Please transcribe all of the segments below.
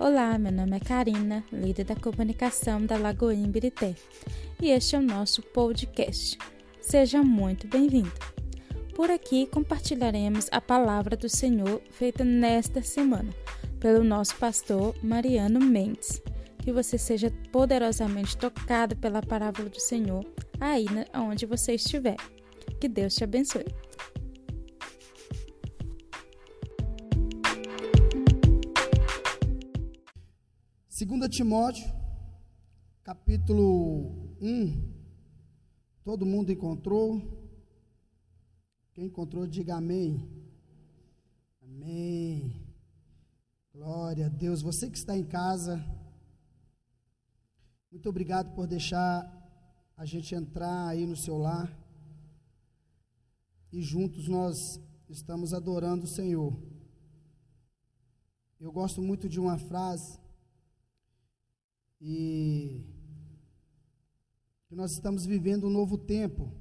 Olá, meu nome é Karina, líder da comunicação da Lagoinha Birité, e este é o nosso podcast. Seja muito bem-vindo. Por aqui compartilharemos a palavra do Senhor feita nesta semana pelo nosso pastor Mariano Mendes. Que você seja poderosamente tocado pela palavra do Senhor aí onde você estiver. Que Deus te abençoe. Segunda Timóteo, capítulo 1. Todo mundo encontrou? Quem encontrou, diga amém. Amém. Glória a Deus. Você que está em casa, muito obrigado por deixar a gente entrar aí no seu lar. E juntos nós estamos adorando o Senhor. Eu gosto muito de uma frase e que nós estamos vivendo um novo tempo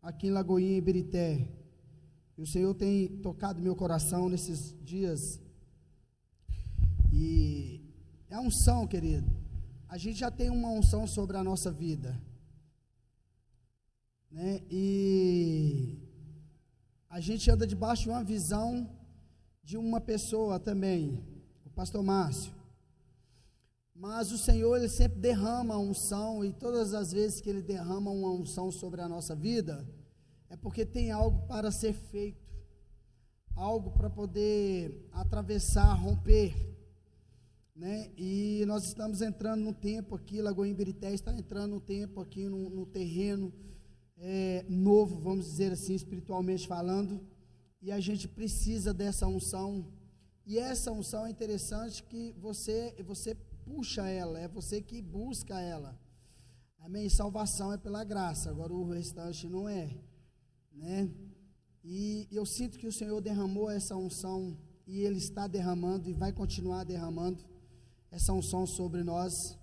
aqui em Lagoinha, em Berité. E o Senhor tem tocado meu coração nesses dias. E é a unção, querido. A gente já tem uma unção sobre a nossa vida. Né? E a gente anda debaixo de uma visão de uma pessoa também, o pastor Márcio. Mas o Senhor, Ele sempre derrama a unção, e todas as vezes que Ele derrama uma unção sobre a nossa vida, é porque tem algo para ser feito, algo para poder atravessar, romper. Né? E nós estamos entrando no tempo aqui, Lagoa Birité está entrando no tempo aqui, no, no terreno é, novo, vamos dizer assim, espiritualmente falando, e a gente precisa dessa unção. E essa unção é interessante que você, você puxa ela, é você que busca ela. Amém? Salvação é pela graça, agora o restante não é, né? E eu sinto que o Senhor derramou essa unção e Ele está derramando e vai continuar derramando essa unção sobre nós.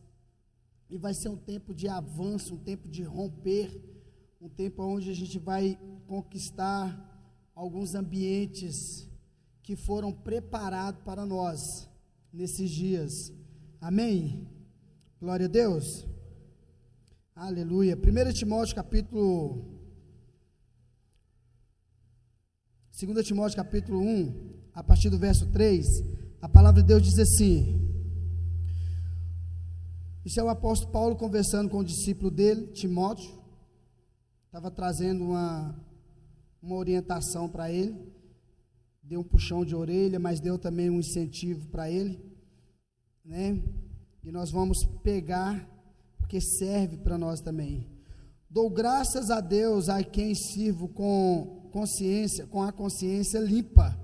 E vai ser um tempo de avanço, um tempo de romper, um tempo onde a gente vai conquistar alguns ambientes que foram preparados para nós nesses dias. Amém? Glória a Deus. Aleluia. 1 Timóteo capítulo 2 Timóteo capítulo 1, a partir do verso 3, a palavra de Deus diz assim: Isso é o apóstolo Paulo conversando com o discípulo dele, Timóteo, estava trazendo uma, uma orientação para ele, deu um puxão de orelha, mas deu também um incentivo para ele né? E nós vamos pegar, porque serve para nós também. Dou graças a Deus a quem sirvo com consciência, com a consciência limpa,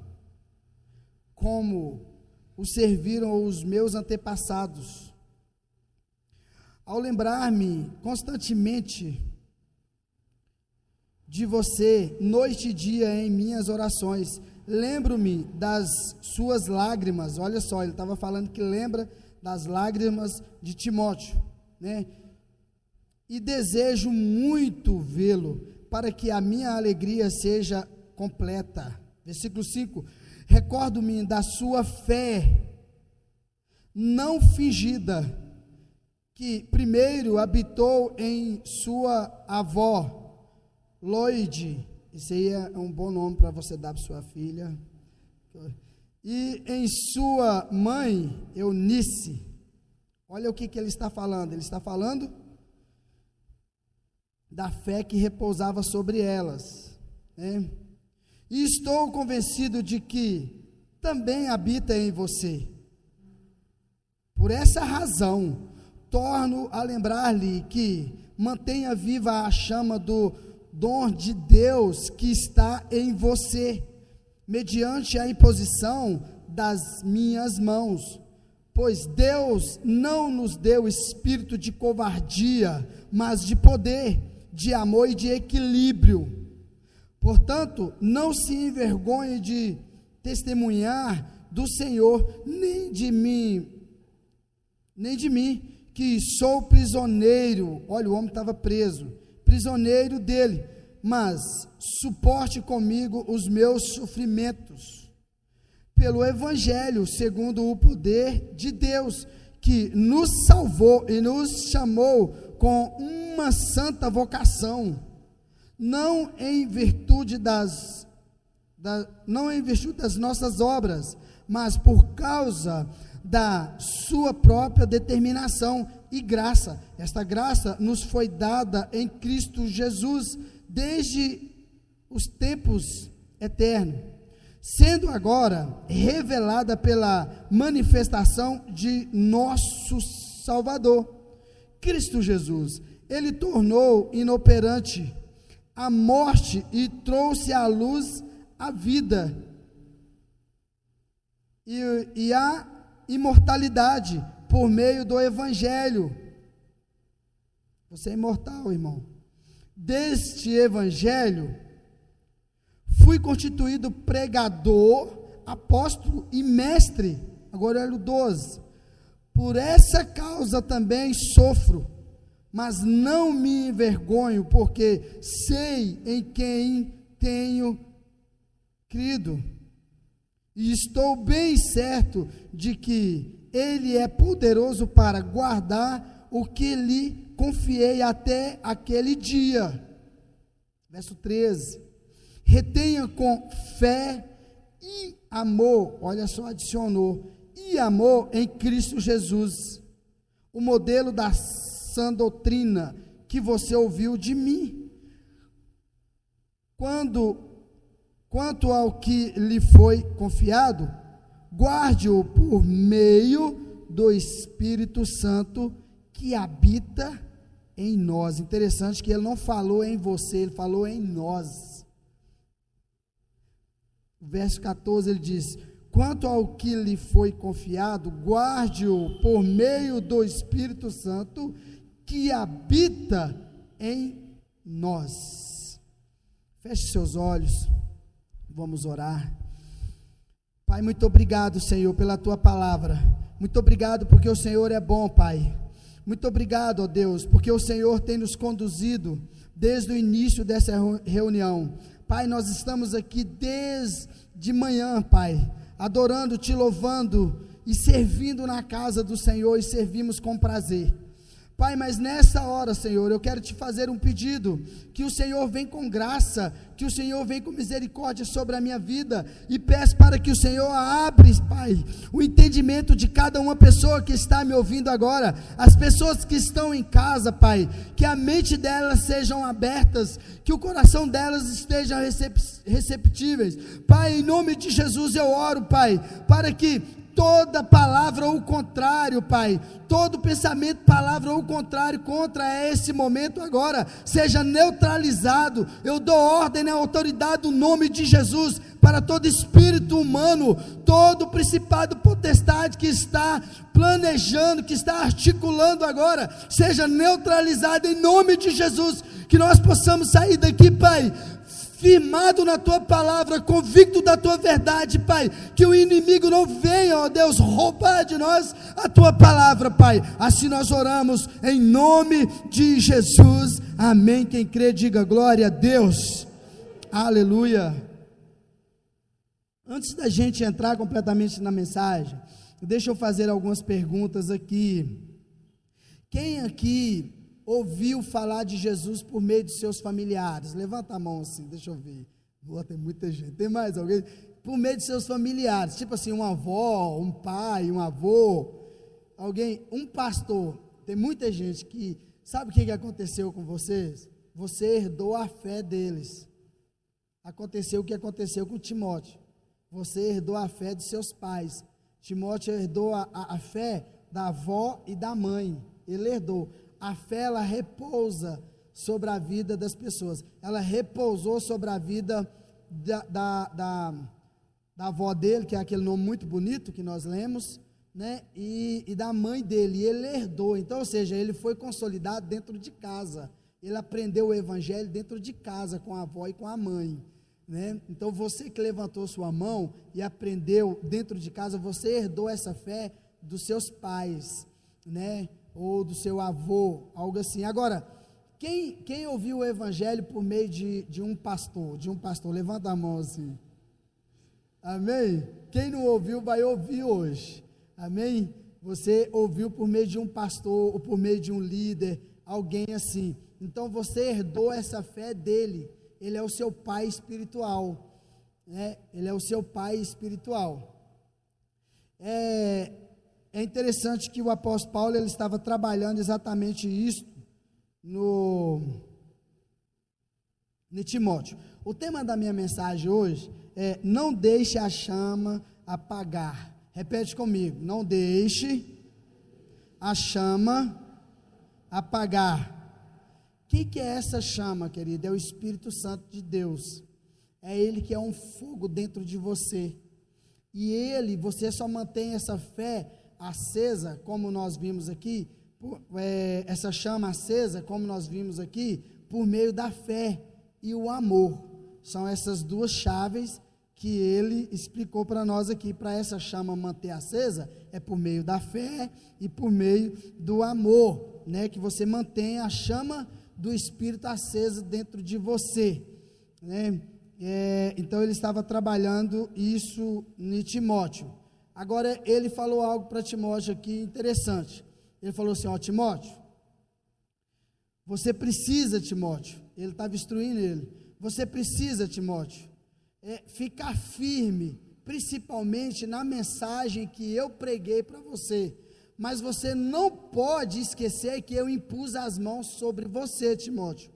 como o serviram os meus antepassados. Ao lembrar-me constantemente de você, noite e dia, em minhas orações, lembro-me das suas lágrimas. Olha só, ele estava falando que lembra das lágrimas de Timóteo, né? E desejo muito vê-lo, para que a minha alegria seja completa. Versículo 5: Recordo-me da sua fé, não fingida, que primeiro habitou em sua avó, Loide, esse aí é um bom nome para você dar para sua filha. E em sua mãe, Eunice. Olha o que, que ele está falando. Ele está falando da fé que repousava sobre elas. Né? E estou convencido de que também habita em você. Por essa razão, torno a lembrar-lhe que mantenha viva a chama do dom de Deus que está em você, mediante a imposição das minhas mãos. Pois Deus não nos deu espírito de covardia, mas de poder, de amor e de equilíbrio. Portanto, não se envergonhe de testemunhar do Senhor, nem de mim, nem de mim, que sou prisioneiro. Olha, o homem estava preso prisioneiro dele, mas suporte comigo os meus sofrimentos. pelo Evangelho, segundo o poder de Deus, que nos salvou e nos chamou com uma santa vocação, não em virtude das, da, não em virtude das nossas obras, mas por causa da sua própria determinação e graça. Esta graça nos foi dada em Cristo Jesus desde os tempos eternos, sendo agora revelada pela manifestação de nosso Salvador, Cristo Jesus. Ele tornou inoperante a morte e trouxe à luz a vida e, e a imortalidade por meio do Evangelho. Você é imortal, irmão. Deste Evangelho, fui constituído pregador, apóstolo e mestre. Agora olha o 12. Por essa causa também sofro, mas não me envergonho, porque sei em quem tenho crido. E estou bem certo de que Ele é poderoso para guardar o que lhe confiei até aquele dia. Verso 13. Retenha com fé e amor, olha só, adicionou, e amor em Cristo Jesus, o modelo da sã doutrina que você ouviu de mim. Quando Quanto ao que lhe foi confiado, guarde-o por meio do Espírito Santo que habita em nós. Interessante que ele não falou em você, ele falou em nós. Verso 14 ele diz: Quanto ao que lhe foi confiado, guarde-o por meio do Espírito Santo que habita em nós. Feche seus olhos. Vamos orar. Pai, muito obrigado, Senhor, pela tua palavra. Muito obrigado porque o Senhor é bom, Pai. Muito obrigado, ó Deus, porque o Senhor tem nos conduzido desde o início dessa reunião. Pai, nós estamos aqui desde manhã, Pai, adorando, te louvando e servindo na casa do Senhor e servimos com prazer. Pai, mas nessa hora, Senhor, eu quero te fazer um pedido: que o Senhor vem com graça, que o Senhor vem com misericórdia sobre a minha vida, e peço para que o Senhor abra, Pai, o entendimento de cada uma pessoa que está me ouvindo agora, as pessoas que estão em casa, Pai, que a mente delas sejam abertas, que o coração delas esteja receptíveis. Pai, em nome de Jesus eu oro, Pai, para que toda palavra ou contrário, Pai, todo pensamento, palavra ou contrário contra esse momento agora, seja neutralizado. Eu dou ordem na autoridade do nome de Jesus para todo espírito humano, todo principado potestade que está planejando, que está articulando agora, seja neutralizado em nome de Jesus, que nós possamos sair daqui, Pai, firmado na tua palavra, convicto da tua verdade, Pai. Que o inimigo não venha, ó Deus, roubar de nós a tua palavra, Pai. Assim nós oramos em nome de Jesus. Amém. Quem crê, diga glória a Deus. Aleluia. Antes da gente entrar completamente na mensagem, deixa eu fazer algumas perguntas aqui. Quem aqui ouviu falar de Jesus por meio de seus familiares? Levanta a mão assim, deixa eu ver. Boa, tem muita gente. Tem mais alguém? Por meio de seus familiares, tipo assim, uma avó, um pai, um avô, alguém, um pastor. Tem muita gente que sabe o que aconteceu com vocês? Você herdou a fé deles. Aconteceu o que aconteceu com Timóteo. Você herdou a fé de seus pais. Timóteo herdou a, a, a fé da avó e da mãe. Ele herdou a fé ela repousa sobre a vida das pessoas. Ela repousou sobre a vida da, da, da, da avó dele, que é aquele nome muito bonito que nós lemos, né? E, e da mãe dele. E ele herdou. Então, ou seja, ele foi consolidado dentro de casa. Ele aprendeu o evangelho dentro de casa, com a avó e com a mãe. Né? Então, você que levantou sua mão e aprendeu dentro de casa, você herdou essa fé dos seus pais, né? Ou do seu avô, algo assim. Agora, quem, quem ouviu o evangelho por meio de, de um pastor, de um pastor, levanta a mão assim. Amém? quem não ouviu vai ouvir hoje. Amém? Você ouviu por meio de um pastor ou por meio de um líder, alguém assim. Então você herdou essa fé dele. Ele é o seu pai espiritual. Né? Ele é o seu pai espiritual. É, é interessante que o apóstolo Paulo ele estava trabalhando exatamente isso no, no Timóteo. O tema da minha mensagem hoje é: não deixe a chama apagar. Repete comigo: não deixe a chama apagar. O que, que é essa chama, querido? É o Espírito Santo de Deus. É Ele que é um fogo dentro de você. E Ele, você só mantém essa fé acesa, como nós vimos aqui, por, é, essa chama acesa, como nós vimos aqui, por meio da fé e o amor. São essas duas chaves que ele explicou para nós aqui, para essa chama manter acesa, é por meio da fé e por meio do amor, né? Que você mantém a chama do Espírito acesa dentro de você, né? É, então ele estava trabalhando isso em Timóteo. Agora ele falou algo para Timóteo aqui interessante. Ele falou assim: Ó, Timóteo, você precisa, Timóteo. Ele estava instruindo ele. Você precisa, Timóteo, é, ficar firme, principalmente na mensagem que eu preguei para você. Mas você não pode esquecer que eu impus as mãos sobre você, Timóteo.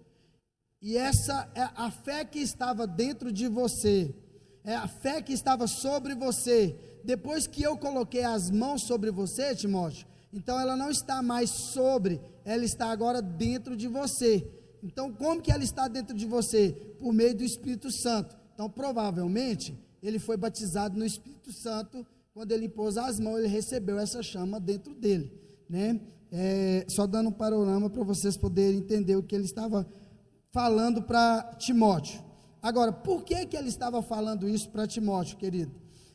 E essa é a fé que estava dentro de você, é a fé que estava sobre você. Depois que eu coloquei as mãos sobre você, Timóteo, então ela não está mais sobre, ela está agora dentro de você. Então, como que ela está dentro de você? Por meio do Espírito Santo. Então, provavelmente, ele foi batizado no Espírito Santo, quando ele pôs as mãos, ele recebeu essa chama dentro dele, né? É, só dando um panorama para vocês poderem entender o que ele estava falando para Timóteo. Agora, por que que ele estava falando isso para Timóteo, querido?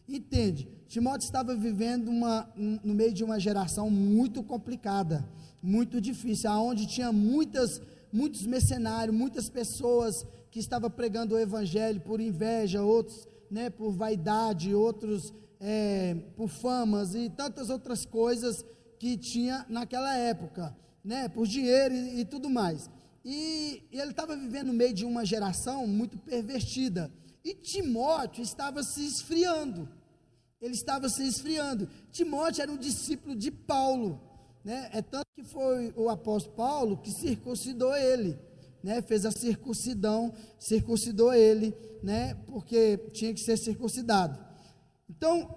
Entende? Timóteo estava vivendo uma, no meio de uma geração muito complicada, muito difícil, aonde tinha muitas, muitos mercenários, muitas pessoas que estava pregando o evangelho por inveja, outros né, por vaidade, outros é, por famas e tantas outras coisas que tinha naquela época, né, por dinheiro e, e tudo mais. E, e ele estava vivendo no meio de uma geração muito pervertida. E Timóteo estava se esfriando. Ele estava se esfriando. Timóteo era um discípulo de Paulo. Né? É tanto que foi o apóstolo Paulo que circuncidou ele né, fez a circuncidão, circuncidou ele, né, porque tinha que ser circuncidado. Então,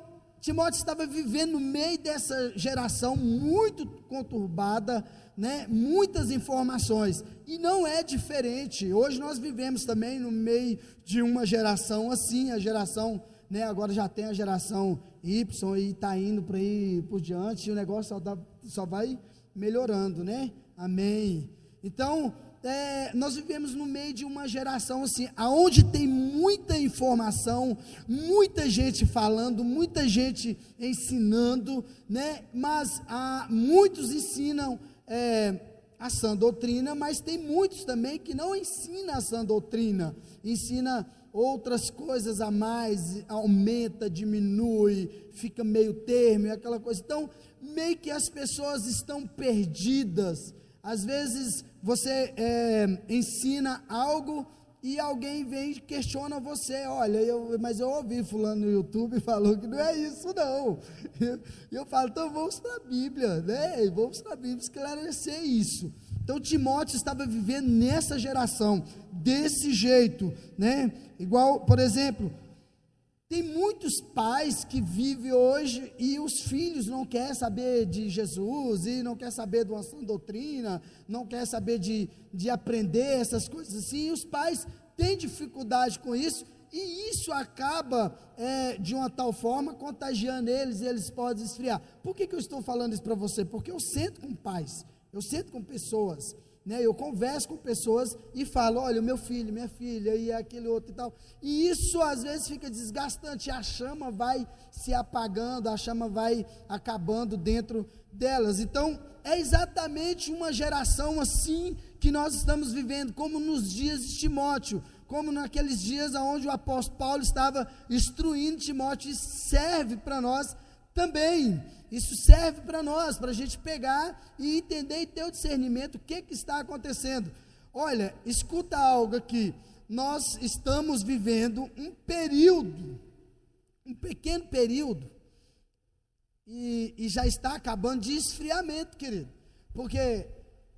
Timóteo estava vivendo no meio dessa geração muito conturbada, né, muitas informações, e não é diferente. Hoje nós vivemos também no meio de uma geração assim, a geração, né, agora já tem a geração Y e está indo para ir por diante, e o negócio só, dá, só vai melhorando, né? Amém. Então, é, nós vivemos no meio de uma geração assim, aonde tem muita informação, muita gente falando, muita gente ensinando, né? Mas há, muitos ensinam é, a sã doutrina, mas tem muitos também que não ensinam a sã doutrina, ensina outras coisas a mais, aumenta, diminui, fica meio termo, aquela coisa. Então, meio que as pessoas estão perdidas às vezes você é, ensina algo e alguém vem e questiona você, olha, eu, mas eu ouvi fulano no YouTube falou que não é isso não. E eu, falo, então vamos para a Bíblia, né? Vamos para a Bíblia esclarecer isso. Então Timóteo estava vivendo nessa geração, desse jeito, né? Igual, por exemplo, tem muitos pais que vivem hoje e os filhos não querem saber de Jesus e não querem saber de uma doutrina, não querem saber de, de aprender essas coisas assim. E os pais têm dificuldade com isso e isso acaba é, de uma tal forma contagiando eles e eles podem esfriar. Por que, que eu estou falando isso para você? Porque eu sento com pais, eu sento com pessoas né? Eu converso com pessoas e falo, olha, o meu filho, minha filha e aquele outro e tal. E isso às vezes fica desgastante, a chama vai se apagando, a chama vai acabando dentro delas. Então, é exatamente uma geração assim que nós estamos vivendo, como nos dias de Timóteo. como naqueles dias onde o apóstolo Paulo estava instruindo Timóteo, serve para nós também. Isso serve para nós, para a gente pegar e entender e ter o discernimento o que, que está acontecendo. Olha, escuta algo aqui. Nós estamos vivendo um período, um pequeno período, e, e já está acabando de esfriamento, querido. Porque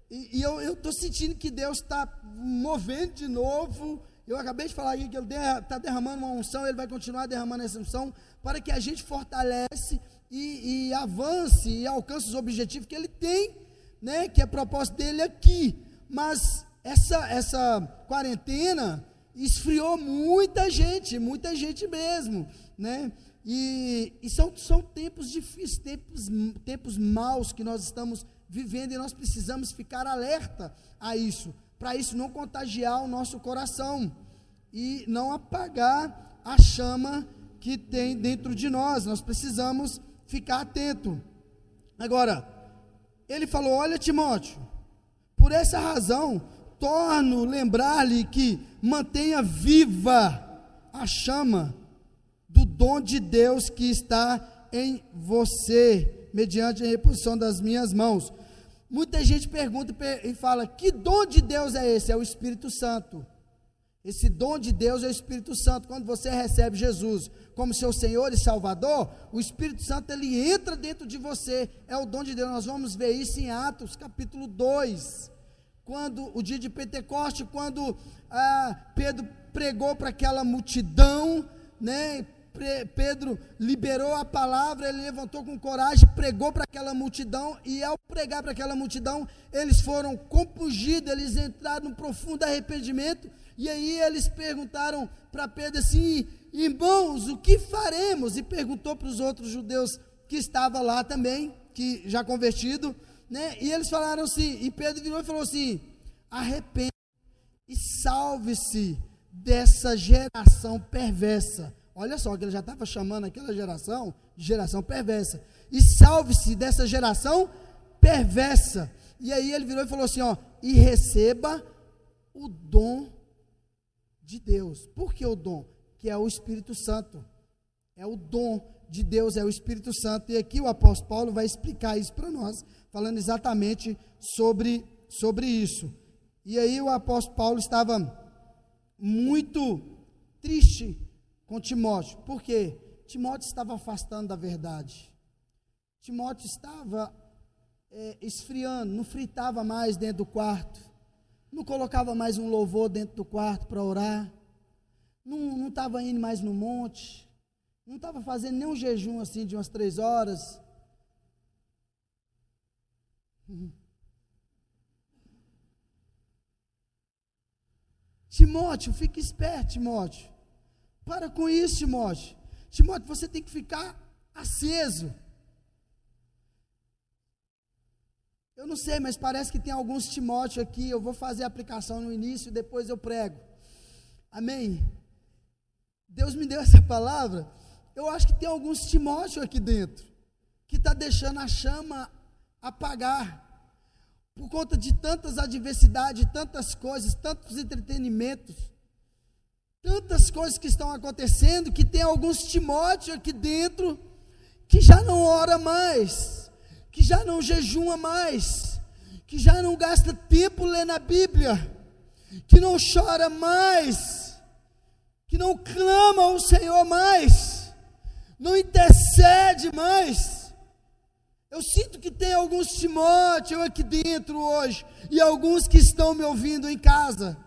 e, e eu estou sentindo que Deus está movendo de novo. Eu acabei de falar aqui que Ele está derramando uma unção, Ele vai continuar derramando essa unção, para que a gente fortalece e, e avance e alcance os objetivos que ele tem, né, que é propósito dele aqui. Mas essa, essa quarentena esfriou muita gente, muita gente mesmo, né? E, e são, são tempos difíceis, tempos, tempos maus que nós estamos vivendo e nós precisamos ficar alerta a isso, para isso não contagiar o nosso coração e não apagar a chama que tem dentro de nós. Nós precisamos ficar atento. Agora, ele falou: Olha, Timóteo, por essa razão, torno lembrar-lhe que mantenha viva a chama do dom de Deus que está em você, mediante a reposição das minhas mãos. Muita gente pergunta e fala: Que dom de Deus é esse? É o Espírito Santo. Esse dom de Deus é o Espírito Santo. Quando você recebe Jesus como seu Senhor e Salvador, o Espírito Santo ele entra dentro de você. É o dom de Deus. Nós vamos ver isso em Atos, capítulo 2. Quando o dia de Pentecoste, quando ah, Pedro pregou para aquela multidão, né? Pedro liberou a palavra, ele levantou com coragem, pregou para aquela multidão, e ao pregar para aquela multidão, eles foram compungidos, eles entraram num profundo arrependimento, e aí eles perguntaram para Pedro assim: irmãos, o que faremos? E perguntou para os outros judeus que estavam lá também, que já convertido, né? E eles falaram assim, e Pedro virou e falou assim: arrependa e salve-se dessa geração perversa. Olha só, que ele já estava chamando aquela geração de geração perversa. E salve-se dessa geração perversa. E aí ele virou e falou assim: ó, e receba o dom de Deus. Por que o dom? Que é o Espírito Santo. É o dom de Deus, é o Espírito Santo. E aqui o apóstolo Paulo vai explicar isso para nós, falando exatamente sobre, sobre isso. E aí o apóstolo Paulo estava muito triste com Timóteo. Por quê? Timóteo estava afastando da verdade. Timóteo estava é, esfriando, não fritava mais dentro do quarto não colocava mais um louvor dentro do quarto para orar, não estava indo mais no monte, não estava fazendo nenhum jejum assim de umas três horas. Timóteo, fique esperto, Timóteo. Para com isso, Timóteo. Timóteo, você tem que ficar aceso. Eu não sei, mas parece que tem alguns Timóteo aqui. Eu vou fazer a aplicação no início e depois eu prego. Amém? Deus me deu essa palavra. Eu acho que tem alguns Timóteo aqui dentro que está deixando a chama apagar por conta de tantas adversidades, tantas coisas, tantos entretenimentos, tantas coisas que estão acontecendo, que tem alguns Timóteo aqui dentro que já não ora mais que já não jejuma mais, que já não gasta tempo lendo a Bíblia, que não chora mais, que não clama ao Senhor mais, não intercede mais. Eu sinto que tem alguns Timóteo aqui dentro hoje, e alguns que estão me ouvindo em casa.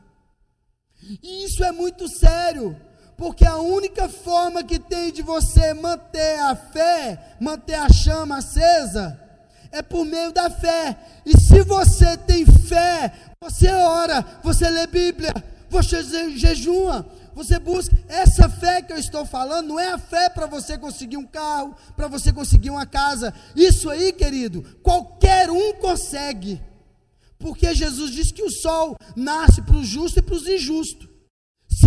E isso é muito sério, porque a única forma que tem de você manter a fé, manter a chama acesa, é por meio da fé. E se você tem fé, você ora, você lê Bíblia, você jejua, você busca. Essa fé que eu estou falando não é a fé para você conseguir um carro, para você conseguir uma casa. Isso aí, querido, qualquer um consegue. Porque Jesus disse que o sol nasce para os justos e para os injustos.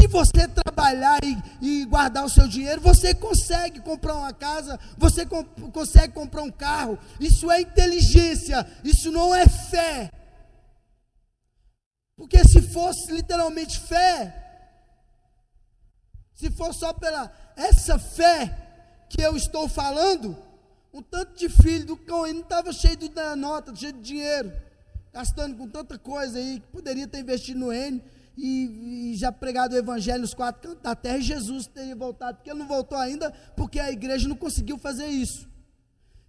Se você trabalhar e, e, guardar o seu dinheiro, você consegue comprar uma casa, você com, consegue comprar um carro. Isso é inteligência, isso não é fé. Porque se fosse literalmente fé, Se for só pela essa fé que eu estou falando, um tanto de filho do cão, ele não estava cheio de nota, cheio de dinheiro, gastando com tanta coisa aí, que poderia ter investido no N e, e já pregado o evangelho nos quatro cantos da terra, e Jesus teria voltado, porque ele não voltou ainda, porque a igreja não conseguiu fazer isso.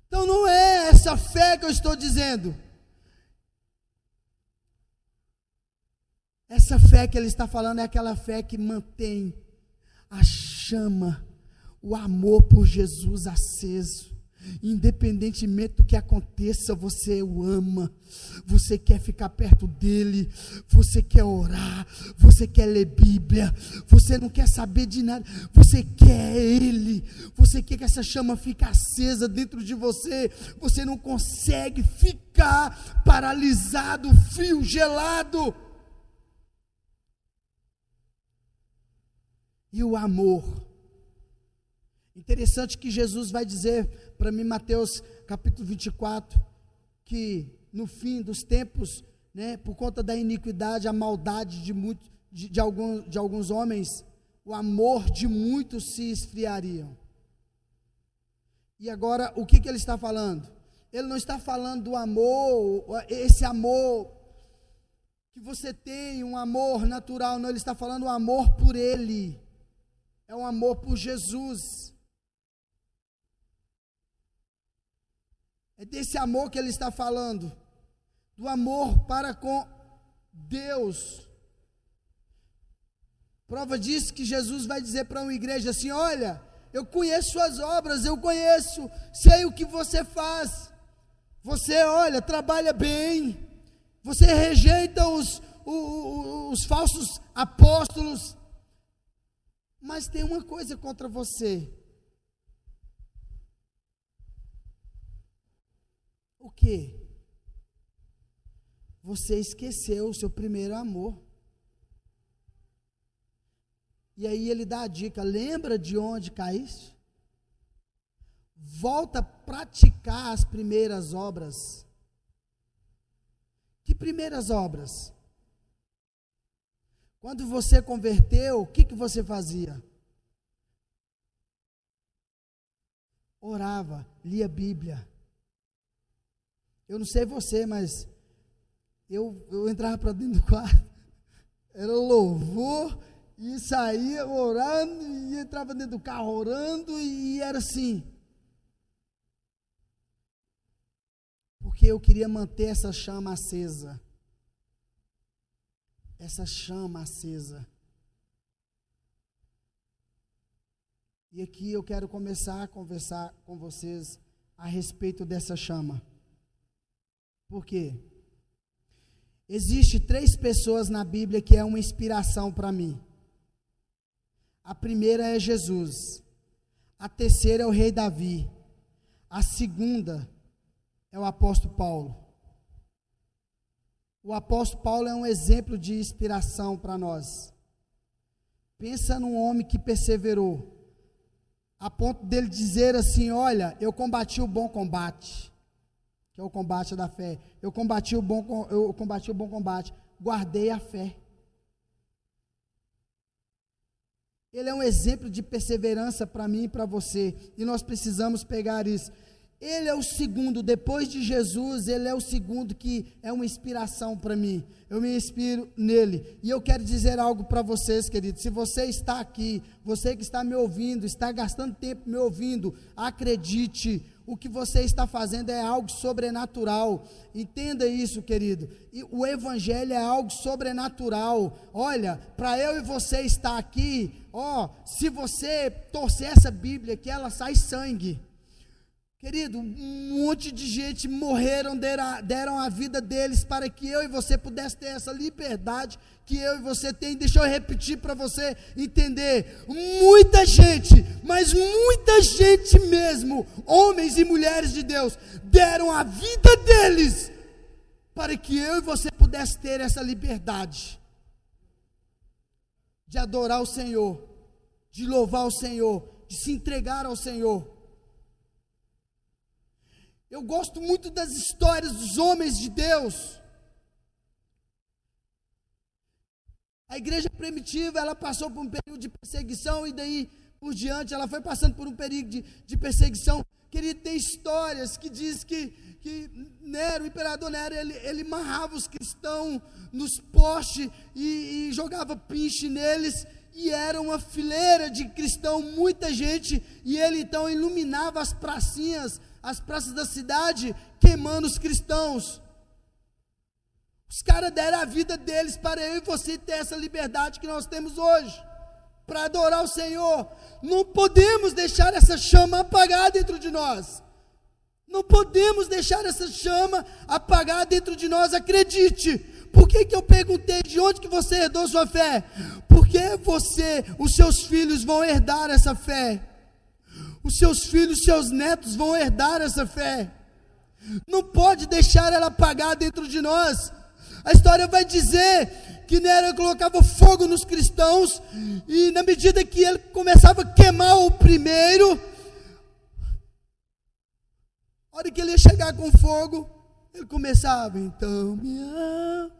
Então não é essa fé que eu estou dizendo. Essa fé que ele está falando é aquela fé que mantém a chama, o amor por Jesus aceso. Independentemente do que aconteça, você o ama, você quer ficar perto dele, você quer orar, você quer ler Bíblia, você não quer saber de nada, você quer ele, você quer que essa chama fique acesa dentro de você, você não consegue ficar paralisado, frio, gelado. E o amor. Interessante que Jesus vai dizer para mim, Mateus capítulo 24, que no fim dos tempos, né, por conta da iniquidade, a maldade de, muito, de, de, algum, de alguns homens, o amor de muitos se esfriariam. E agora, o que, que ele está falando? Ele não está falando do amor, esse amor que você tem, um amor natural, não, ele está falando o amor por ele, é um amor por Jesus. É desse amor que ele está falando, do amor para com Deus. Prova disso que Jesus vai dizer para uma igreja assim: Olha, eu conheço suas obras, eu conheço, sei o que você faz. Você, olha, trabalha bem, você rejeita os, os, os falsos apóstolos, mas tem uma coisa contra você: O que? Você esqueceu o seu primeiro amor. E aí ele dá a dica: lembra de onde caíste? Volta a praticar as primeiras obras. Que primeiras obras? Quando você converteu, o que, que você fazia? Orava, lia Bíblia eu não sei você, mas eu, eu entrava para dentro do quarto, era louvor, e saía orando, e entrava dentro do carro orando, e era assim. Porque eu queria manter essa chama acesa. Essa chama acesa. E aqui eu quero começar a conversar com vocês a respeito dessa chama. Por quê? Existe três pessoas na Bíblia que é uma inspiração para mim. A primeira é Jesus. A terceira é o rei Davi. A segunda é o apóstolo Paulo. O apóstolo Paulo é um exemplo de inspiração para nós. Pensa num homem que perseverou, a ponto dele dizer assim: Olha, eu combati o bom combate que é o combate da fé. Eu combati o bom, eu combati o bom combate, guardei a fé. Ele é um exemplo de perseverança para mim e para você, e nós precisamos pegar isso. Ele é o segundo, depois de Jesus, ele é o segundo que é uma inspiração para mim. Eu me inspiro nele. E eu quero dizer algo para vocês, queridos. Se você está aqui, você que está me ouvindo, está gastando tempo me ouvindo, acredite, o que você está fazendo é algo sobrenatural. Entenda isso, querido. E o evangelho é algo sobrenatural. Olha, para eu e você estar aqui, ó, se você torcer essa Bíblia que ela sai sangue. Querido, um monte de gente morreram, deram a vida deles para que eu e você pudesse ter essa liberdade que eu e você tem. Deixa eu repetir para você entender. Muita gente, mas muita gente mesmo, homens e mulheres de Deus, deram a vida deles para que eu e você pudesse ter essa liberdade de adorar o Senhor, de louvar o Senhor, de se entregar ao Senhor. Eu gosto muito das histórias dos homens de Deus. A igreja primitiva, ela passou por um período de perseguição e daí por diante, ela foi passando por um período de, de perseguição. Querido, tem histórias que diz que, que Nero, o imperador Nero, ele, ele marrava os cristãos nos postes e, e jogava pinche neles, e era uma fileira de cristão, muita gente, e ele então iluminava as pracinhas, as praças da cidade, queimando os cristãos. Os caras deram a vida deles para eu e você ter essa liberdade que nós temos hoje para adorar o Senhor. Não podemos deixar essa chama apagar dentro de nós. Não podemos deixar essa chama apagar dentro de nós, acredite. Por que, que eu perguntei de onde que você herdou sua fé? Porque você, os seus filhos vão herdar essa fé. Os seus filhos, seus netos vão herdar essa fé. Não pode deixar ela apagar dentro de nós. A história vai dizer que Nero colocava fogo nos cristãos, e na medida que ele começava a queimar o primeiro, a hora que ele ia chegar com fogo, ele começava, então me ama,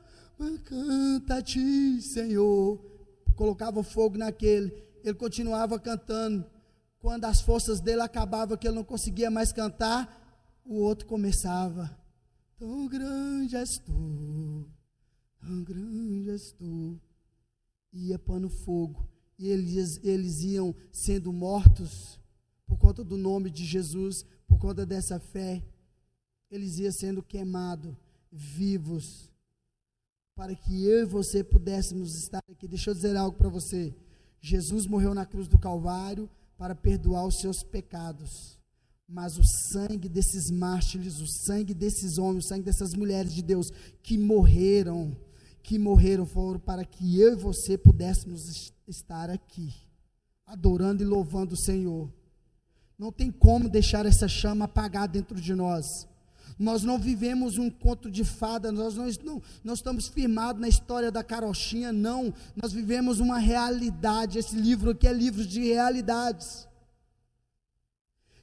canta a ti, Senhor. Colocava fogo naquele, ele continuava cantando. Quando as forças dele acabavam, que ele não conseguia mais cantar, o outro começava. Tão grande és tu, Tão grande és tu. Ia pano fogo. E eles, eles iam sendo mortos por conta do nome de Jesus, por conta dessa fé. Eles iam sendo queimados, vivos, para que eu e você pudéssemos estar aqui. Deixa eu dizer algo para você. Jesus morreu na cruz do Calvário para perdoar os seus pecados. Mas o sangue desses mártires, o sangue desses homens, o sangue dessas mulheres de Deus que morreram, que morreram foram para que eu e você pudéssemos estar aqui, adorando e louvando o Senhor. Não tem como deixar essa chama apagar dentro de nós. Nós não vivemos um conto de fada, nós não, não, não estamos firmados na história da carochinha, não. Nós vivemos uma realidade. Esse livro aqui é livro de realidades.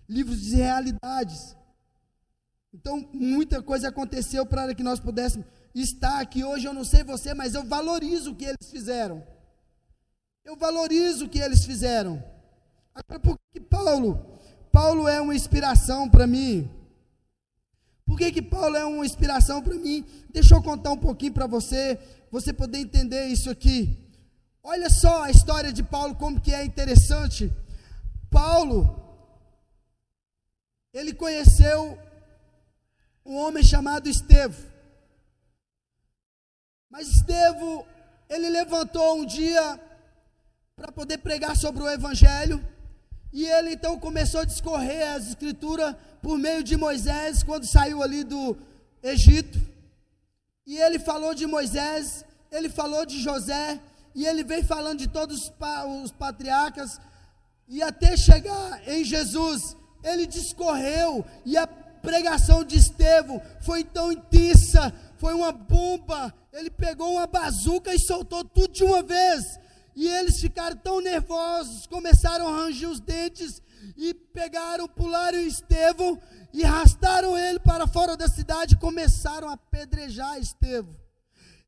Livros de realidades. Então, muita coisa aconteceu para que nós pudéssemos estar aqui hoje, eu não sei você, mas eu valorizo o que eles fizeram. Eu valorizo o que eles fizeram. Agora, por que Paulo? Paulo é uma inspiração para mim. Por que, que Paulo é uma inspiração para mim? Deixa eu contar um pouquinho para você, você poder entender isso aqui. Olha só a história de Paulo, como que é interessante. Paulo, ele conheceu um homem chamado Estevão. Mas Estevão, ele levantou um dia para poder pregar sobre o Evangelho, e ele então começou a discorrer as Escrituras por meio de Moisés, quando saiu ali do Egito. E ele falou de Moisés, ele falou de José, e ele veio falando de todos os patriarcas, e até chegar em Jesus, ele discorreu, e a pregação de Estevão foi tão intensa, foi uma bomba. Ele pegou uma bazuca e soltou tudo de uma vez. E eles ficaram tão nervosos, começaram a ranger os dentes e pegaram, pularam Estevão e arrastaram ele para fora da cidade e começaram a apedrejar Estevão.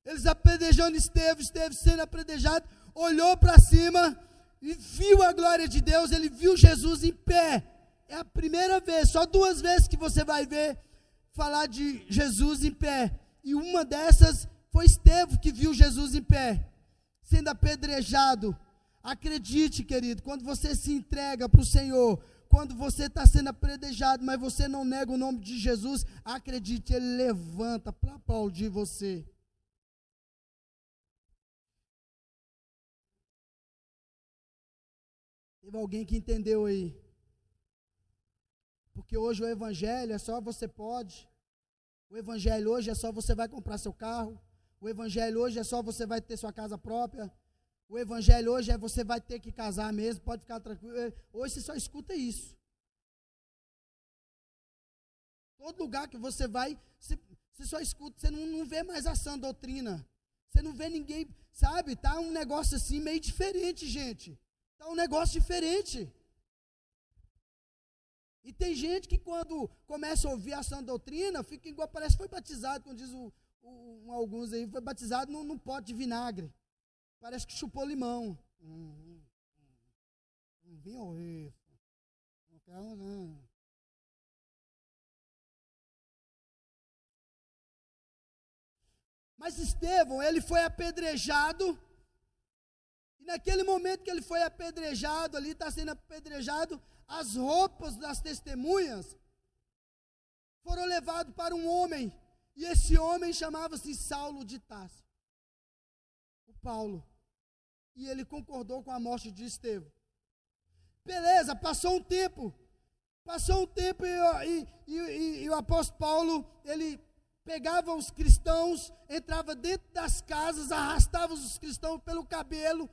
Eles apedrejando Estevão, Estevão sendo apedrejado, olhou para cima e viu a glória de Deus, ele viu Jesus em pé. É a primeira vez, só duas vezes que você vai ver falar de Jesus em pé. E uma dessas foi Estevão que viu Jesus em pé, sendo apedrejado. Acredite, querido, quando você se entrega para o Senhor, quando você está sendo apedrejado, mas você não nega o nome de Jesus, acredite, Ele levanta para aplaudir você. Teve alguém que entendeu aí? Porque hoje o Evangelho é só você pode. O evangelho hoje é só você vai comprar seu carro. O evangelho hoje é só você vai ter sua casa própria. O evangelho hoje é você vai ter que casar mesmo, pode ficar tranquilo. É, hoje você só escuta isso. Todo lugar que você vai, você, você só escuta, você não, não vê mais ação doutrina. Você não vê ninguém, sabe? Tá um negócio assim meio diferente, gente. Tá um negócio diferente. E tem gente que quando começa a ouvir a sã doutrina, fica igual, parece que foi batizado, como diz o, o, alguns aí, foi batizado num, num pote de vinagre. Parece que chupou limão. Não quero, não. Mas Estevão, ele foi apedrejado. E naquele momento que ele foi apedrejado, ali está sendo apedrejado, as roupas das testemunhas foram levadas para um homem. E esse homem chamava-se Saulo de Tarso. O Paulo. E ele concordou com a morte de Estevão. Beleza, passou um tempo. Passou um tempo e, e, e, e o apóstolo Paulo, ele pegava os cristãos, entrava dentro das casas, arrastava os cristãos pelo cabelo,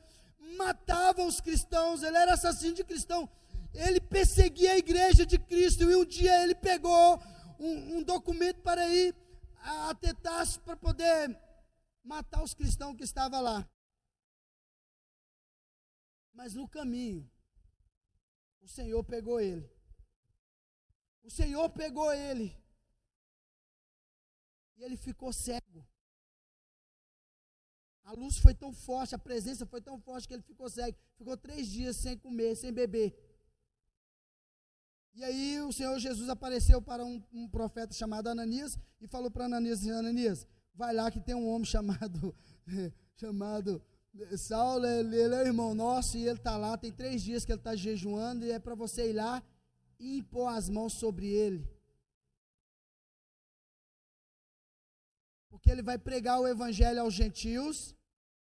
matava os cristãos, ele era assassino de cristão. Ele perseguia a igreja de Cristo e um dia ele pegou um, um documento para ir a Tetaço para poder matar os cristãos que estavam lá. Mas no caminho, o Senhor pegou ele. O Senhor pegou ele e ele ficou cego. A luz foi tão forte, a presença foi tão forte que ele ficou cego. Ficou três dias sem comer, sem beber. E aí o Senhor Jesus apareceu para um, um profeta chamado Ananias e falou para Ananias, Ananias, vai lá que tem um homem chamado, chamado Saulo, ele, ele é irmão nosso e ele está lá, tem três dias que ele está jejuando e é para você ir lá e impor as mãos sobre ele. porque ele vai pregar o evangelho aos gentios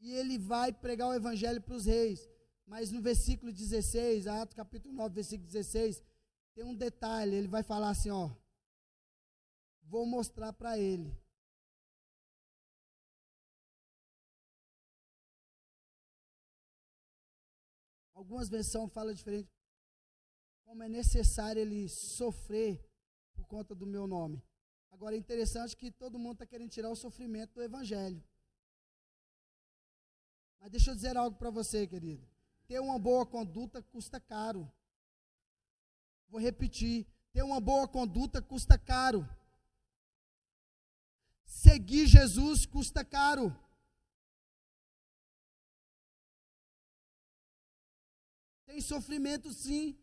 e ele vai pregar o evangelho para os reis. Mas no versículo 16, Atos capítulo 9, versículo 16, tem um detalhe, ele vai falar assim, ó, vou mostrar para ele. Algumas versões falam diferente. Como é necessário ele sofrer por conta do meu nome. Agora é interessante que todo mundo está querendo tirar o sofrimento do Evangelho. Mas deixa eu dizer algo para você, querido. Ter uma boa conduta custa caro. Vou repetir. Ter uma boa conduta custa caro. Seguir Jesus custa caro. Tem sofrimento sim.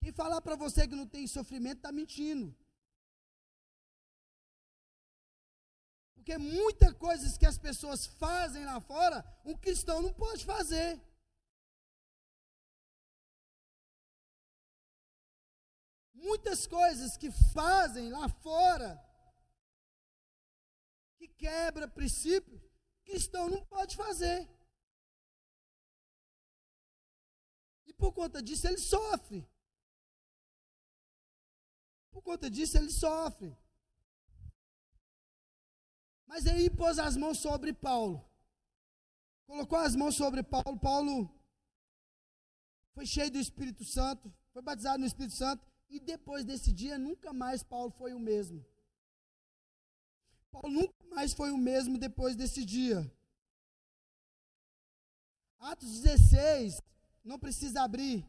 Quem falar para você que não tem sofrimento está mentindo. Porque muitas coisas que as pessoas fazem lá fora, um cristão não pode fazer. Muitas coisas que fazem lá fora, que quebra princípios, cristão não pode fazer. E por conta disso ele sofre. Por conta disso ele sofre. Mas aí pôs as mãos sobre Paulo. Colocou as mãos sobre Paulo. Paulo foi cheio do Espírito Santo, foi batizado no Espírito Santo. E depois desse dia, nunca mais Paulo foi o mesmo. Paulo nunca mais foi o mesmo depois desse dia. Atos 16, não precisa abrir.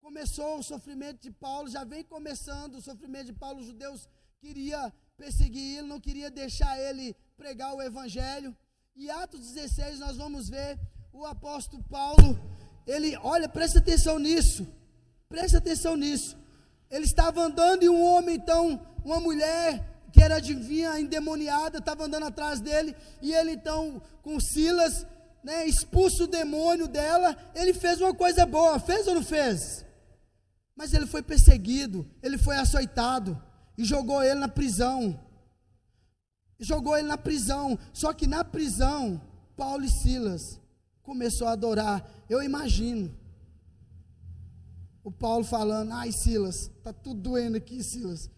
Começou o sofrimento de Paulo, já vem começando o sofrimento de Paulo. Os judeus queria perseguir ele, não queria deixar ele pregar o evangelho. E Atos 16 nós vamos ver o apóstolo Paulo, ele, olha, presta atenção nisso. Presta atenção nisso. Ele estava andando e um homem, então, uma mulher que era adivinha, endemoniada, estava andando atrás dele, e ele então, com Silas, né, o demônio dela, ele fez uma coisa boa, fez ou não fez? Mas ele foi perseguido, ele foi açoitado, e jogou ele na prisão. Jogou ele na prisão. Só que na prisão, Paulo e Silas começou a adorar. Eu imagino o Paulo falando: "Ai, Silas, tá tudo doendo aqui, Silas".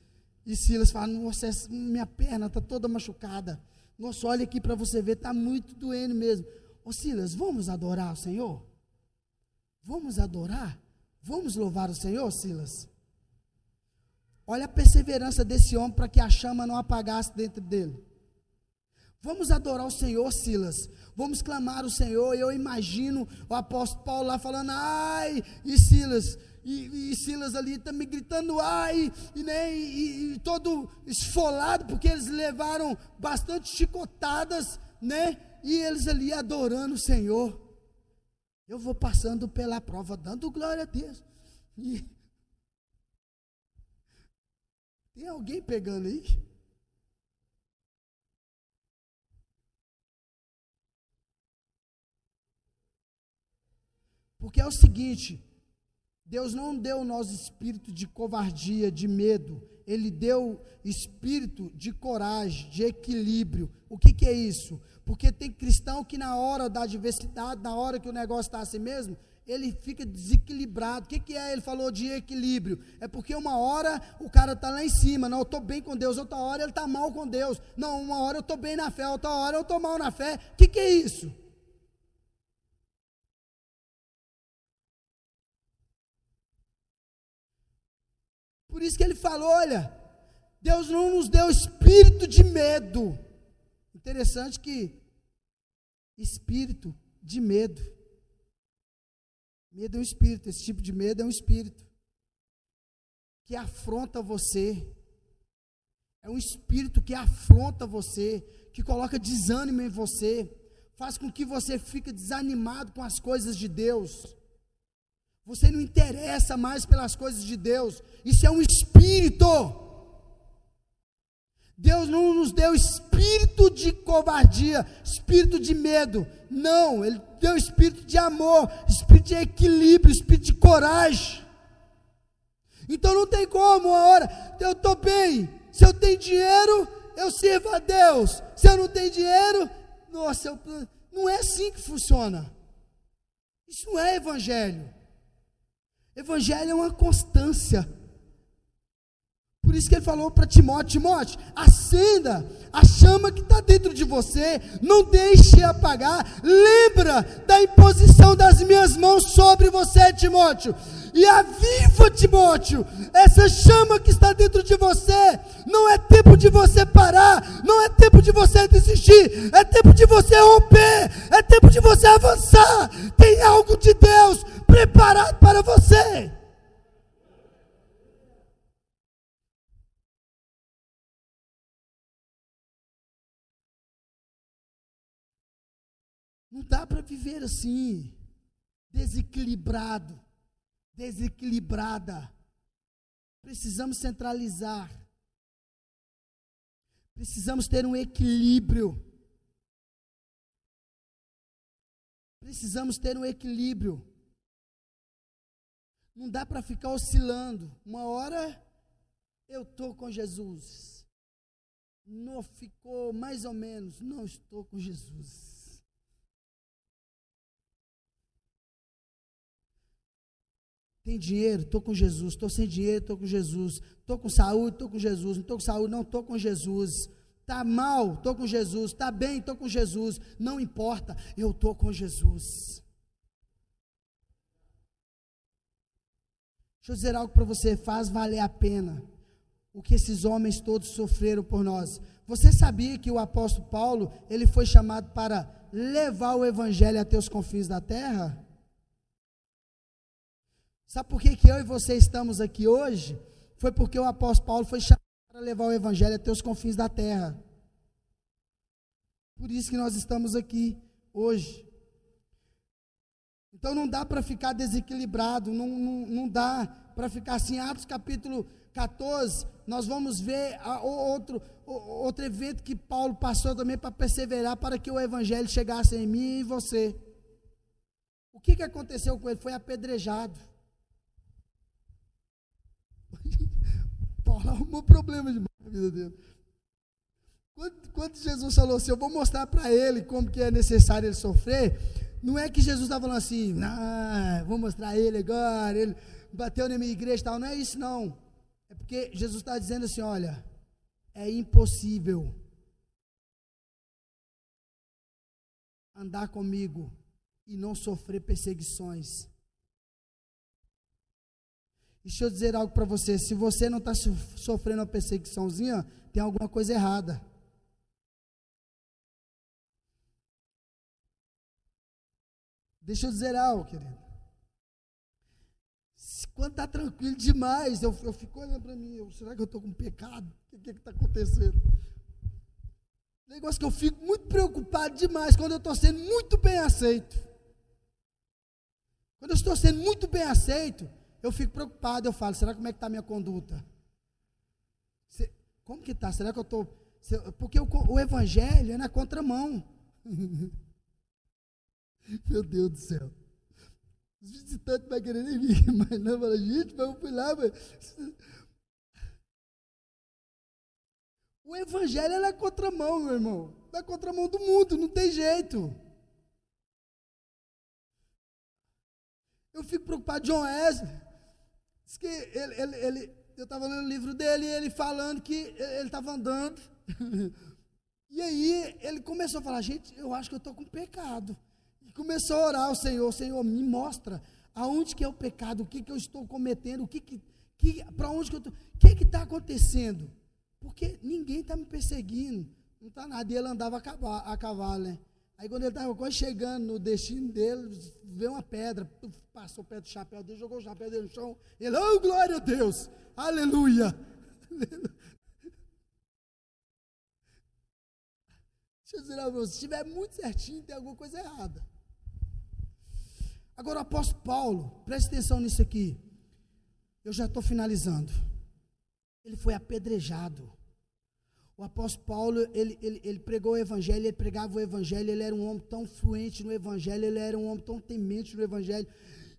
E Silas falando: "Nossa, minha perna tá toda machucada. Nossa, olha aqui para você ver, tá muito doendo mesmo". Ô Silas, vamos adorar o Senhor? Vamos adorar? Vamos louvar o Senhor, Silas? Olha a perseverança desse homem para que a chama não apagasse dentro dele. Vamos adorar o Senhor, Silas. Vamos clamar o Senhor. Eu imagino o apóstolo Paulo lá falando, ai, e Silas, e, e Silas ali também gritando, ai, e, né, e, e, todo esfolado, porque eles levaram bastante chicotadas, né? E eles ali adorando o Senhor. Eu vou passando pela prova, dando glória a Deus. E... Tem alguém pegando aí? Porque é o seguinte, Deus não deu nosso espírito de covardia, de medo, Ele deu espírito de coragem, de equilíbrio. O que, que é isso? Porque tem cristão que na hora da adversidade, na hora que o negócio está assim mesmo, ele fica desequilibrado. O que, que é? Ele falou de equilíbrio. É porque uma hora o cara está lá em cima, não, eu estou bem com Deus, outra hora ele está mal com Deus. Não, uma hora eu estou bem na fé, outra hora eu estou mal na fé. O que, que é isso? Por isso que ele falou: olha, Deus não nos deu espírito de medo. Interessante que espírito de medo. Medo é um espírito, esse tipo de medo é um espírito que afronta você. É um espírito que afronta você, que coloca desânimo em você, faz com que você fique desanimado com as coisas de Deus. Você não interessa mais pelas coisas de Deus. Isso é um espírito. Deus não nos deu espírito de covardia, espírito de medo. Não, Ele deu espírito de amor, espírito de equilíbrio, espírito de coragem. Então não tem como, uma hora, eu estou bem. Se eu tenho dinheiro, eu sirvo a Deus. Se eu não tenho dinheiro, nossa, eu, não é assim que funciona. Isso não é evangelho. Evangelho é uma constância. Por isso que ele falou para Timóteo: Timóteo, acenda a chama que está dentro de você, não deixe apagar. Lembra da imposição das minhas mãos sobre você, Timóteo. E aviva, Timóteo, essa chama que está dentro de você. Não é tempo de você parar, não é tempo de você desistir, é tempo de você romper, é tempo de você avançar. Tem algo de Deus preparado para você. Não dá para viver assim, desequilibrado, desequilibrada. Precisamos centralizar. Precisamos ter um equilíbrio. Precisamos ter um equilíbrio. Não dá para ficar oscilando. Uma hora eu estou com Jesus. Não ficou mais ou menos. Não estou com Jesus. Tem dinheiro? Estou com Jesus. Estou sem dinheiro? Estou com Jesus. Estou com saúde? Estou com Jesus. Não estou com saúde? Não estou com Jesus. Está mal? Estou com Jesus. Está bem? Estou com Jesus. Não importa. Eu estou com Jesus. Deixa eu dizer algo para você, faz valer a pena o que esses homens todos sofreram por nós. Você sabia que o apóstolo Paulo, ele foi chamado para levar o evangelho até os confins da terra? Sabe por que, que eu e você estamos aqui hoje? Foi porque o apóstolo Paulo foi chamado para levar o evangelho até os confins da terra. Por isso que nós estamos aqui hoje. Então não dá para ficar desequilibrado, não, não, não dá para ficar assim. Atos capítulo 14, nós vamos ver outro, outro evento que Paulo passou também para perseverar, para que o evangelho chegasse em mim e em você. O que, que aconteceu com ele? Foi apedrejado. Paulo arrumou problemas demais na vida dele. Quando, quando Jesus falou assim, eu vou mostrar para ele como que é necessário ele sofrer, não é que Jesus estava falando assim, ah, vou mostrar ele agora, ele bateu na minha igreja e tal. Não é isso, não. É porque Jesus está dizendo assim: olha, é impossível andar comigo e não sofrer perseguições. Deixa eu dizer algo para você: se você não está sofrendo uma perseguiçãozinha, tem alguma coisa errada. Deixa eu dizer algo, querido. Quando está tranquilo demais, eu, eu fico olhando para mim, eu, será que eu estou com pecado? O que está acontecendo? Negócio que eu fico muito preocupado demais quando eu estou sendo muito bem aceito. Quando eu estou sendo muito bem aceito, eu fico preocupado, eu falo, será como é que está a minha conduta? Como que está? Será que eu estou. Porque o, o evangelho é na contramão. Meu Deus do céu. Os visitantes não vão querer nem vir, mas não, fala, gente, vamos fui lá, mas... O evangelho é na contramão, meu irmão. Na contramão do mundo, não tem jeito. Eu fico preocupado, John Wesley, diz que ele, ele, ele eu estava lendo o livro dele e ele falando que ele estava andando. e aí ele começou a falar, gente, eu acho que eu estou com pecado. E começou a orar ao Senhor, Senhor, me mostra aonde que é o pecado, o que, que eu estou cometendo, o que, que, que para onde que eu estou, o que está acontecendo? Porque ninguém está me perseguindo, não está nada. E ele andava a cavalo, né? Aí quando ele estava quase chegando no destino dele, veio uma pedra, passou perto do chapéu dele, jogou o chapéu dele no chão. Ele, oh glória a Deus, aleluia. Deixa eu dizer a você, se estiver muito certinho, tem alguma coisa errada. Agora o apóstolo Paulo, preste atenção nisso aqui. Eu já estou finalizando. Ele foi apedrejado. O apóstolo Paulo, ele, ele, ele pregou o evangelho, ele pregava o evangelho, ele era um homem tão fluente no evangelho, ele era um homem tão temente no evangelho,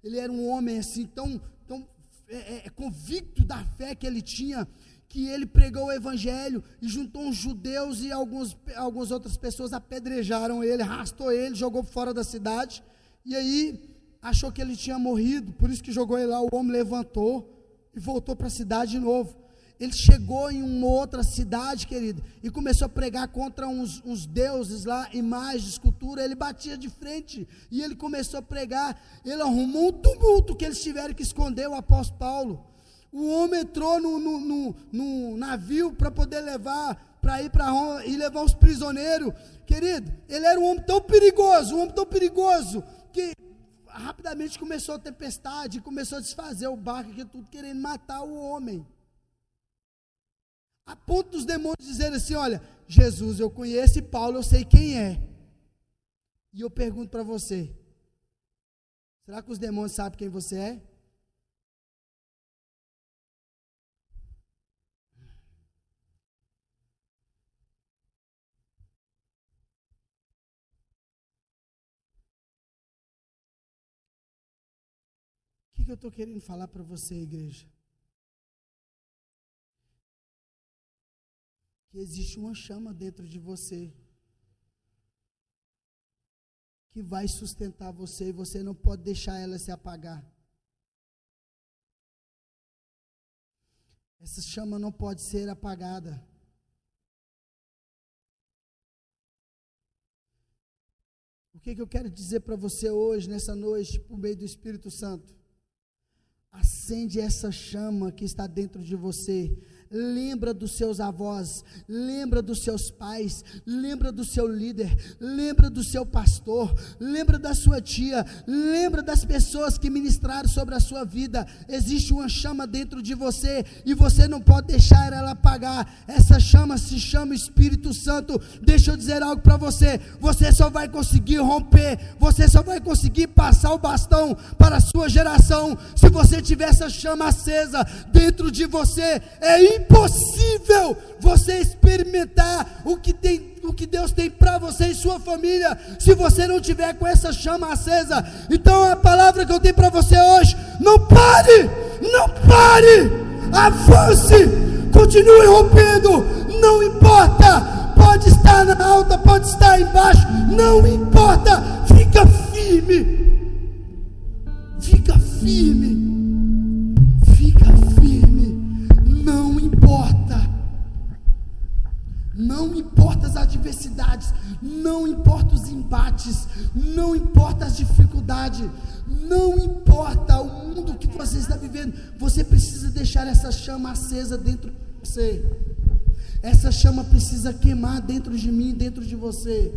ele era um homem assim, tão, tão é, é, é, convicto da fé que ele tinha, que ele pregou o evangelho e juntou uns judeus e alguns, algumas outras pessoas apedrejaram ele, arrastou ele, jogou fora da cidade, e aí achou que ele tinha morrido, por isso que jogou ele lá, o homem levantou e voltou para a cidade de novo ele chegou em uma outra cidade, querido, e começou a pregar contra uns, uns deuses lá, imagens, escultura. Ele batia de frente e ele começou a pregar. Ele arrumou um tumulto que eles tiveram que esconder o apóstolo Paulo. O homem entrou no, no, no, no navio para poder levar, para ir para Roma e levar os prisioneiros. Querido, ele era um homem tão perigoso, um homem tão perigoso, que rapidamente começou a tempestade, começou a desfazer o barco, tudo querendo matar o homem. A ponto dos demônios dizerem assim: olha, Jesus eu conheço e Paulo eu sei quem é. E eu pergunto para você: será que os demônios sabem quem você é? O que, que eu estou querendo falar para você, igreja? Que existe uma chama dentro de você que vai sustentar você e você não pode deixar ela se apagar. Essa chama não pode ser apagada. O que, que eu quero dizer para você hoje, nessa noite, por meio do Espírito Santo? Acende essa chama que está dentro de você lembra dos seus avós, lembra dos seus pais, lembra do seu líder, lembra do seu pastor, lembra da sua tia, lembra das pessoas que ministraram sobre a sua vida. Existe uma chama dentro de você e você não pode deixar ela apagar. Essa chama se chama Espírito Santo. Deixa eu dizer algo para você: você só vai conseguir romper, você só vai conseguir passar o bastão para a sua geração se você tiver essa chama acesa dentro de você. É impossível impossível você experimentar o que tem o que Deus tem para você e sua família, se você não tiver com essa chama acesa. Então a palavra que eu tenho para você hoje, não pare, não pare, avance, continue rompendo, não importa, pode estar na alta, pode estar embaixo, não importa, fica firme, fica firme. Não importa as adversidades, não importa os embates, não importa as dificuldades, não importa o mundo que você está vivendo, você precisa deixar essa chama acesa dentro de você. Essa chama precisa queimar dentro de mim, dentro de você.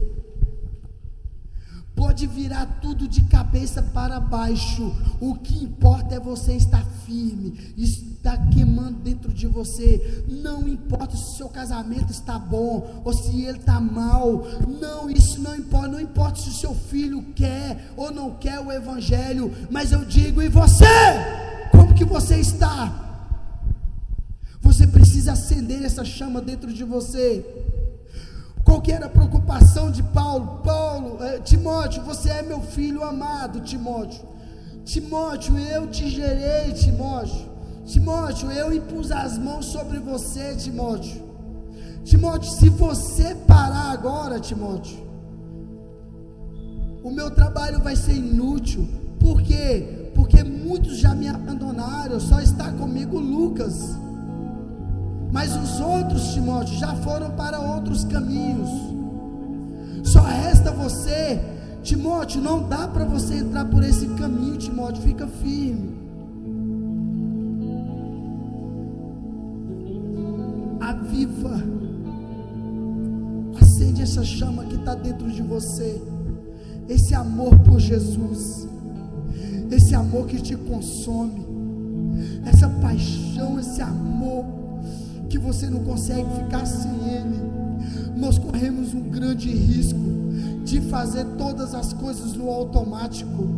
Pode virar tudo de cabeça para baixo. O que importa é você estar firme, estar queimando dentro de você. Não importa se o seu casamento está bom ou se ele está mal. Não, isso não importa. Não importa se o seu filho quer ou não quer o Evangelho. Mas eu digo, e você? Como que você está? Você precisa acender essa chama dentro de você. Qual que era a preocupação de Paulo? Paulo, eh, Timóteo, você é meu filho amado, Timóteo. Timóteo, eu te gerei, Timóteo. Timóteo, eu impus as mãos sobre você, Timóteo. Timóteo, se você parar agora, Timóteo, o meu trabalho vai ser inútil. Por quê? Porque muitos já me abandonaram, só está comigo Lucas. Mas os outros, Timóteo, já foram para outros caminhos. Só resta você, Timóteo, não dá para você entrar por esse caminho, Timóteo, fica firme. Aviva, acende essa chama que está dentro de você, esse amor por Jesus, esse amor que te consome, essa paixão, esse amor que você não consegue ficar sem Ele, nós corremos um grande risco de fazer todas as coisas no automático,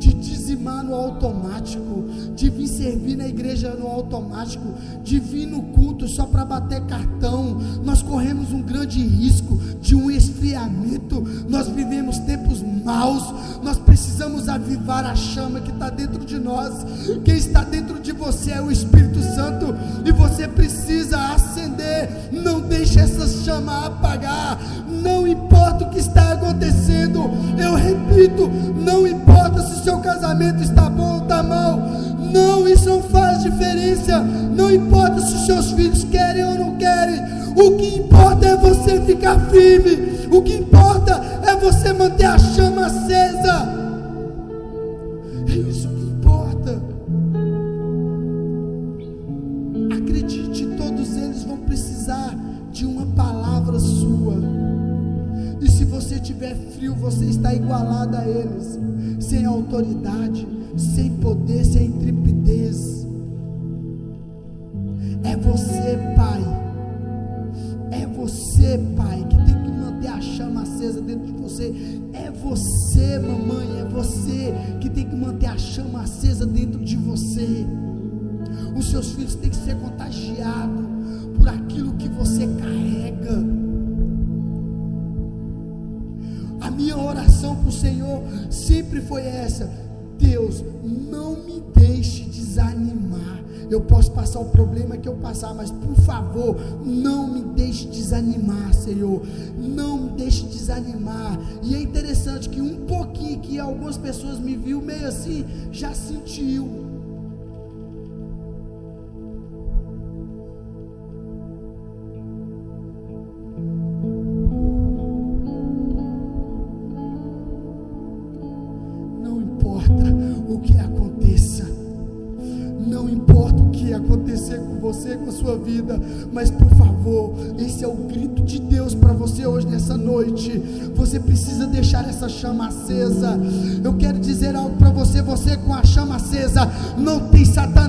de dizimar no automático, de vir servir na igreja no automático, de vir no culto só para bater cartão. Nós corremos um grande risco de um esfriamento. Nós vivemos tempos maus. Nós precisamos avivar a chama que está dentro de nós. Quem está dentro de você é o Espírito Santo e você precisa acender. Não deixe essa chama apagar. Não importa o que está acontecendo. Eu repito, não importa se seu casamento está bom ou está mal. Não, isso não faz diferença. Não importa se seus filhos querem ou não querem. O que importa é você ficar firme. O que importa é você manter a chama acesa. Tiver frio, você está igualado a eles, sem autoridade, sem poder, sem intrepidez. É você, Pai. É você, Pai, que tem que manter a chama acesa dentro de você. É você, mamãe, é você que tem que manter a chama acesa dentro de você. Os seus filhos têm que ser contagiados por aquilo que você carrega. Senhor sempre foi essa: Deus, não me deixe desanimar. Eu posso passar o problema que eu passar, mas por favor, não me deixe desanimar, Senhor. Não me deixe desanimar. E é interessante que um pouquinho que algumas pessoas me viu meio assim, já sentiu. Sua vida, mas por favor, esse é o grito de Deus para você hoje nessa noite. Você precisa deixar essa chama acesa. Eu quero dizer algo para você, você com a chama acesa, não tem Satanás,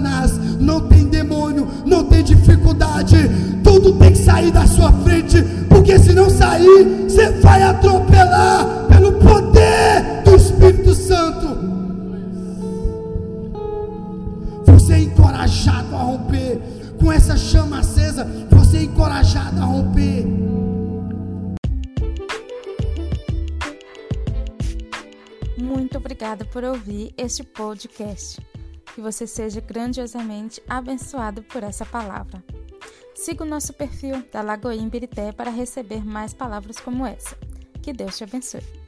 este podcast. Que você seja grandiosamente abençoado por essa palavra. Siga o nosso perfil da Lagoinha Birité para receber mais palavras como essa. Que Deus te abençoe.